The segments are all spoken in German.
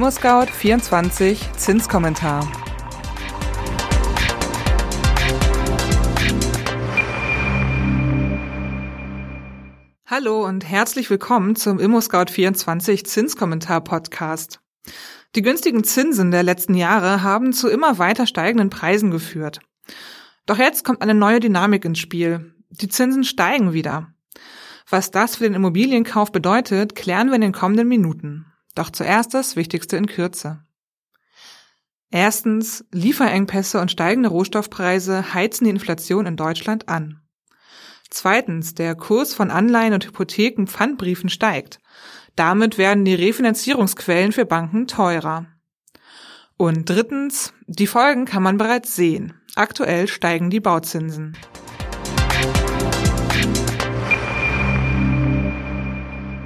ImmoScout24 Zinskommentar. Hallo und herzlich willkommen zum ImmoScout24 Zinskommentar Podcast. Die günstigen Zinsen der letzten Jahre haben zu immer weiter steigenden Preisen geführt. Doch jetzt kommt eine neue Dynamik ins Spiel. Die Zinsen steigen wieder. Was das für den Immobilienkauf bedeutet, klären wir in den kommenden Minuten. Doch zuerst das Wichtigste in Kürze. Erstens, Lieferengpässe und steigende Rohstoffpreise heizen die Inflation in Deutschland an. Zweitens, der Kurs von Anleihen und Hypotheken Pfandbriefen steigt. Damit werden die Refinanzierungsquellen für Banken teurer. Und drittens, die Folgen kann man bereits sehen. Aktuell steigen die Bauzinsen.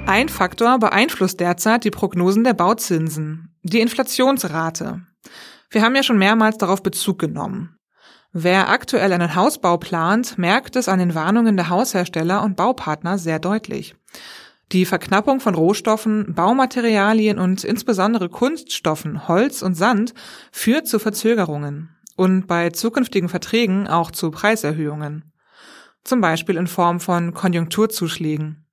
Ein Faktor beeinflusst derzeit die Prognosen der Bauzinsen, die Inflationsrate. Wir haben ja schon mehrmals darauf Bezug genommen. Wer aktuell einen Hausbau plant, merkt es an den Warnungen der Haushersteller und Baupartner sehr deutlich. Die Verknappung von Rohstoffen, Baumaterialien und insbesondere Kunststoffen, Holz und Sand führt zu Verzögerungen und bei zukünftigen Verträgen auch zu Preiserhöhungen. Zum Beispiel in Form von Konjunkturzuschlägen.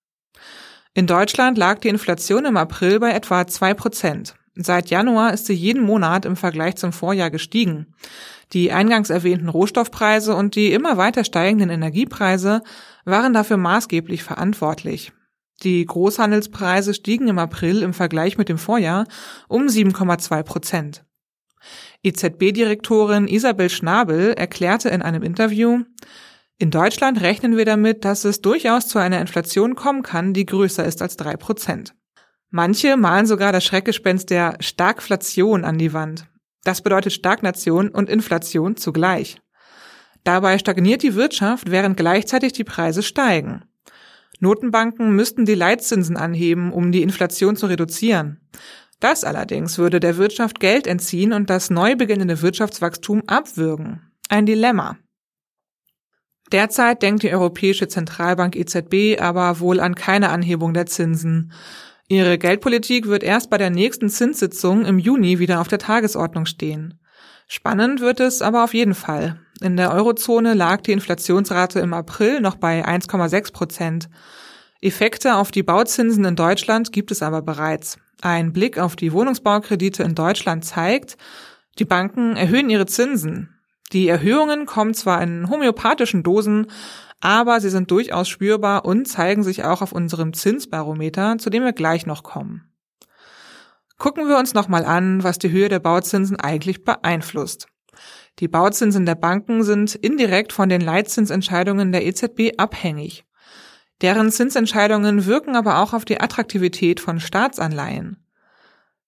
In Deutschland lag die Inflation im April bei etwa zwei Prozent. Seit Januar ist sie jeden Monat im Vergleich zum Vorjahr gestiegen. Die eingangs erwähnten Rohstoffpreise und die immer weiter steigenden Energiepreise waren dafür maßgeblich verantwortlich. Die Großhandelspreise stiegen im April im Vergleich mit dem Vorjahr um 7,2 Prozent. EZB-Direktorin Isabel Schnabel erklärte in einem Interview, in Deutschland rechnen wir damit, dass es durchaus zu einer Inflation kommen kann, die größer ist als drei Prozent. Manche malen sogar das Schreckgespenst der Starkflation an die Wand. Das bedeutet Stagnation und Inflation zugleich. Dabei stagniert die Wirtschaft, während gleichzeitig die Preise steigen. Notenbanken müssten die Leitzinsen anheben, um die Inflation zu reduzieren. Das allerdings würde der Wirtschaft Geld entziehen und das neu beginnende Wirtschaftswachstum abwürgen. Ein Dilemma. Derzeit denkt die Europäische Zentralbank EZB aber wohl an keine Anhebung der Zinsen. Ihre Geldpolitik wird erst bei der nächsten Zinssitzung im Juni wieder auf der Tagesordnung stehen. Spannend wird es aber auf jeden Fall. In der Eurozone lag die Inflationsrate im April noch bei 1,6 Prozent. Effekte auf die Bauzinsen in Deutschland gibt es aber bereits. Ein Blick auf die Wohnungsbaukredite in Deutschland zeigt, die Banken erhöhen ihre Zinsen. Die Erhöhungen kommen zwar in homöopathischen Dosen, aber sie sind durchaus spürbar und zeigen sich auch auf unserem Zinsbarometer, zu dem wir gleich noch kommen. Gucken wir uns nochmal an, was die Höhe der Bauzinsen eigentlich beeinflusst. Die Bauzinsen der Banken sind indirekt von den Leitzinsentscheidungen der EZB abhängig. Deren Zinsentscheidungen wirken aber auch auf die Attraktivität von Staatsanleihen.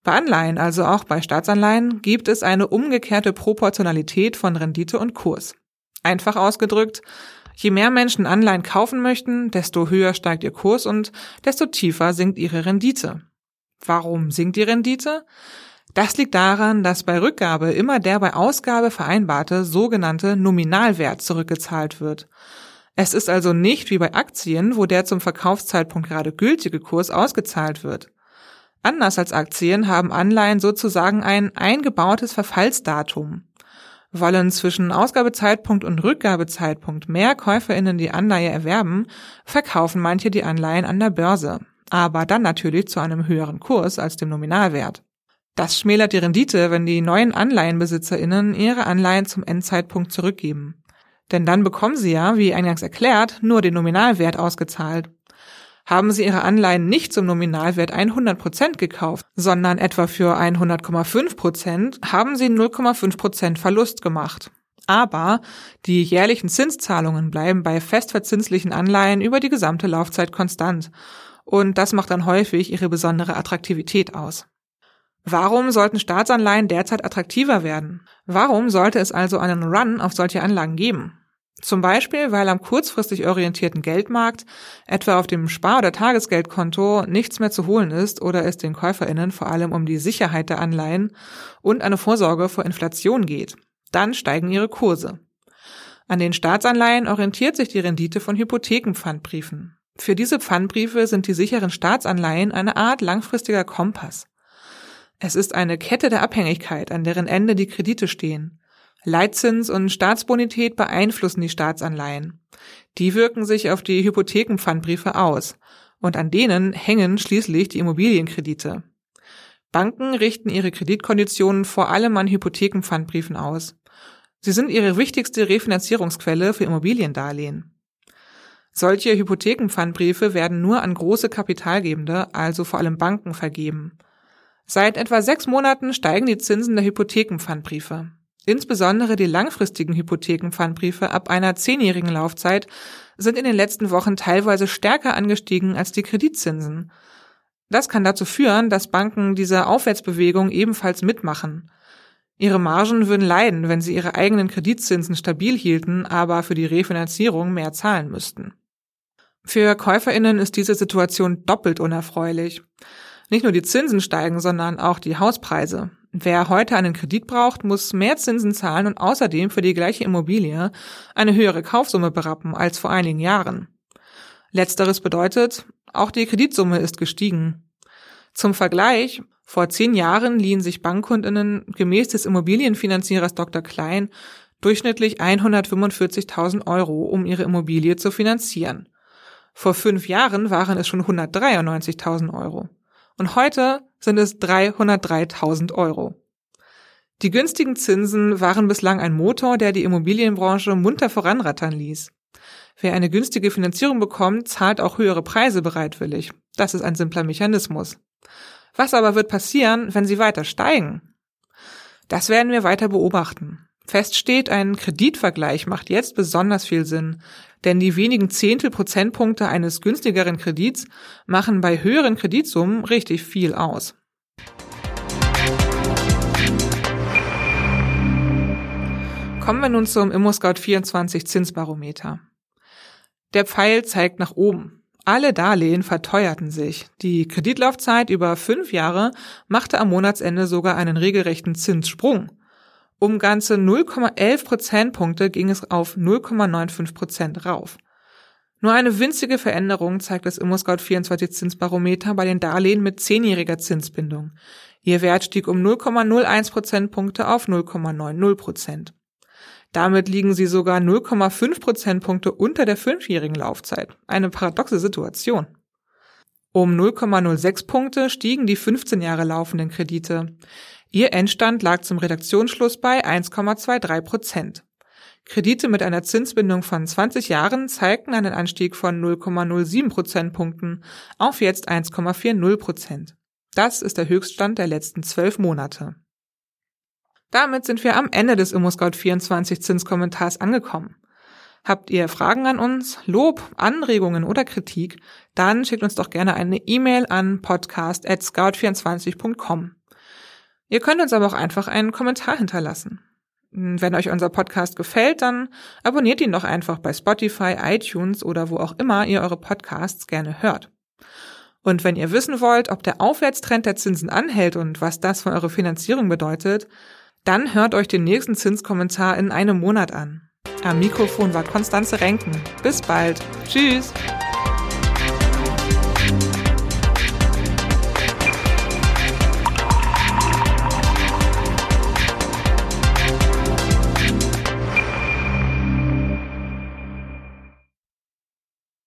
Bei Anleihen, also auch bei Staatsanleihen, gibt es eine umgekehrte Proportionalität von Rendite und Kurs. Einfach ausgedrückt, je mehr Menschen Anleihen kaufen möchten, desto höher steigt ihr Kurs und desto tiefer sinkt ihre Rendite. Warum sinkt die Rendite? Das liegt daran, dass bei Rückgabe immer der bei Ausgabe vereinbarte sogenannte Nominalwert zurückgezahlt wird. Es ist also nicht wie bei Aktien, wo der zum Verkaufszeitpunkt gerade gültige Kurs ausgezahlt wird. Anders als Aktien haben Anleihen sozusagen ein eingebautes Verfallsdatum. Wollen zwischen Ausgabezeitpunkt und Rückgabezeitpunkt mehr Käuferinnen die Anleihe erwerben, verkaufen manche die Anleihen an der Börse, aber dann natürlich zu einem höheren Kurs als dem Nominalwert. Das schmälert die Rendite, wenn die neuen Anleihenbesitzerinnen ihre Anleihen zum Endzeitpunkt zurückgeben. Denn dann bekommen sie ja, wie eingangs erklärt, nur den Nominalwert ausgezahlt. Haben Sie Ihre Anleihen nicht zum Nominalwert 100 Prozent gekauft, sondern etwa für 100,5 Prozent, haben Sie 0,5 Prozent Verlust gemacht. Aber die jährlichen Zinszahlungen bleiben bei festverzinslichen Anleihen über die gesamte Laufzeit konstant. Und das macht dann häufig ihre besondere Attraktivität aus. Warum sollten Staatsanleihen derzeit attraktiver werden? Warum sollte es also einen Run auf solche Anlagen geben? Zum Beispiel, weil am kurzfristig orientierten Geldmarkt, etwa auf dem Spar- oder Tagesgeldkonto, nichts mehr zu holen ist oder es den KäuferInnen vor allem um die Sicherheit der Anleihen und eine Vorsorge vor Inflation geht. Dann steigen ihre Kurse. An den Staatsanleihen orientiert sich die Rendite von Hypothekenpfandbriefen. Für diese Pfandbriefe sind die sicheren Staatsanleihen eine Art langfristiger Kompass. Es ist eine Kette der Abhängigkeit, an deren Ende die Kredite stehen. Leitzins und Staatsbonität beeinflussen die Staatsanleihen. Die wirken sich auf die Hypothekenpfandbriefe aus und an denen hängen schließlich die Immobilienkredite. Banken richten ihre Kreditkonditionen vor allem an Hypothekenpfandbriefen aus. Sie sind ihre wichtigste Refinanzierungsquelle für Immobiliendarlehen. Solche Hypothekenpfandbriefe werden nur an große Kapitalgebende, also vor allem Banken, vergeben. Seit etwa sechs Monaten steigen die Zinsen der Hypothekenpfandbriefe. Insbesondere die langfristigen Hypothekenpfandbriefe ab einer zehnjährigen Laufzeit sind in den letzten Wochen teilweise stärker angestiegen als die Kreditzinsen. Das kann dazu führen, dass Banken diese Aufwärtsbewegung ebenfalls mitmachen. Ihre Margen würden leiden, wenn sie ihre eigenen Kreditzinsen stabil hielten, aber für die Refinanzierung mehr zahlen müssten. Für Käuferinnen ist diese Situation doppelt unerfreulich. Nicht nur die Zinsen steigen, sondern auch die Hauspreise. Wer heute einen Kredit braucht, muss mehr Zinsen zahlen und außerdem für die gleiche Immobilie eine höhere Kaufsumme berappen als vor einigen Jahren. Letzteres bedeutet, auch die Kreditsumme ist gestiegen. Zum Vergleich, vor zehn Jahren liehen sich Bankkundinnen gemäß des Immobilienfinanzierers Dr. Klein durchschnittlich 145.000 Euro, um ihre Immobilie zu finanzieren. Vor fünf Jahren waren es schon 193.000 Euro. Und heute sind es 303.000 Euro. Die günstigen Zinsen waren bislang ein Motor, der die Immobilienbranche munter voranrattern ließ. Wer eine günstige Finanzierung bekommt, zahlt auch höhere Preise bereitwillig. Das ist ein simpler Mechanismus. Was aber wird passieren, wenn sie weiter steigen? Das werden wir weiter beobachten. Fest steht, ein Kreditvergleich macht jetzt besonders viel Sinn, denn die wenigen Zehntel Prozentpunkte eines günstigeren Kredits machen bei höheren Kreditsummen richtig viel aus. Kommen wir nun zum ImmoScout24 Zinsbarometer. Der Pfeil zeigt nach oben. Alle Darlehen verteuerten sich. Die Kreditlaufzeit über fünf Jahre machte am Monatsende sogar einen regelrechten Zinssprung. Um ganze 0,11 Prozentpunkte ging es auf 0,95 Prozent rauf. Nur eine winzige Veränderung zeigt das ImmoScout24 Zinsbarometer bei den Darlehen mit zehnjähriger Zinsbindung. Ihr Wert stieg um 0,01 Prozentpunkte auf 0,90 Prozent. Damit liegen sie sogar 0,5 Prozentpunkte unter der fünfjährigen Laufzeit. Eine paradoxe Situation. Um 0,06 Punkte stiegen die 15 Jahre laufenden Kredite. Ihr Endstand lag zum Redaktionsschluss bei 1,23 Prozent. Kredite mit einer Zinsbindung von 20 Jahren zeigten einen Anstieg von 0,07 Prozentpunkten auf jetzt 1,40 Prozent. Das ist der Höchststand der letzten zwölf Monate. Damit sind wir am Ende des ImmoScout24 Zinskommentars angekommen. Habt ihr Fragen an uns, Lob, Anregungen oder Kritik, dann schickt uns doch gerne eine E-Mail an podcast@scout24.com. Ihr könnt uns aber auch einfach einen Kommentar hinterlassen. Wenn euch unser Podcast gefällt, dann abonniert ihn doch einfach bei Spotify, iTunes oder wo auch immer ihr eure Podcasts gerne hört. Und wenn ihr wissen wollt, ob der Aufwärtstrend der Zinsen anhält und was das für eure Finanzierung bedeutet, dann hört euch den nächsten Zinskommentar in einem Monat an. Am Mikrofon war Konstanze Renken. Bis bald. Tschüss.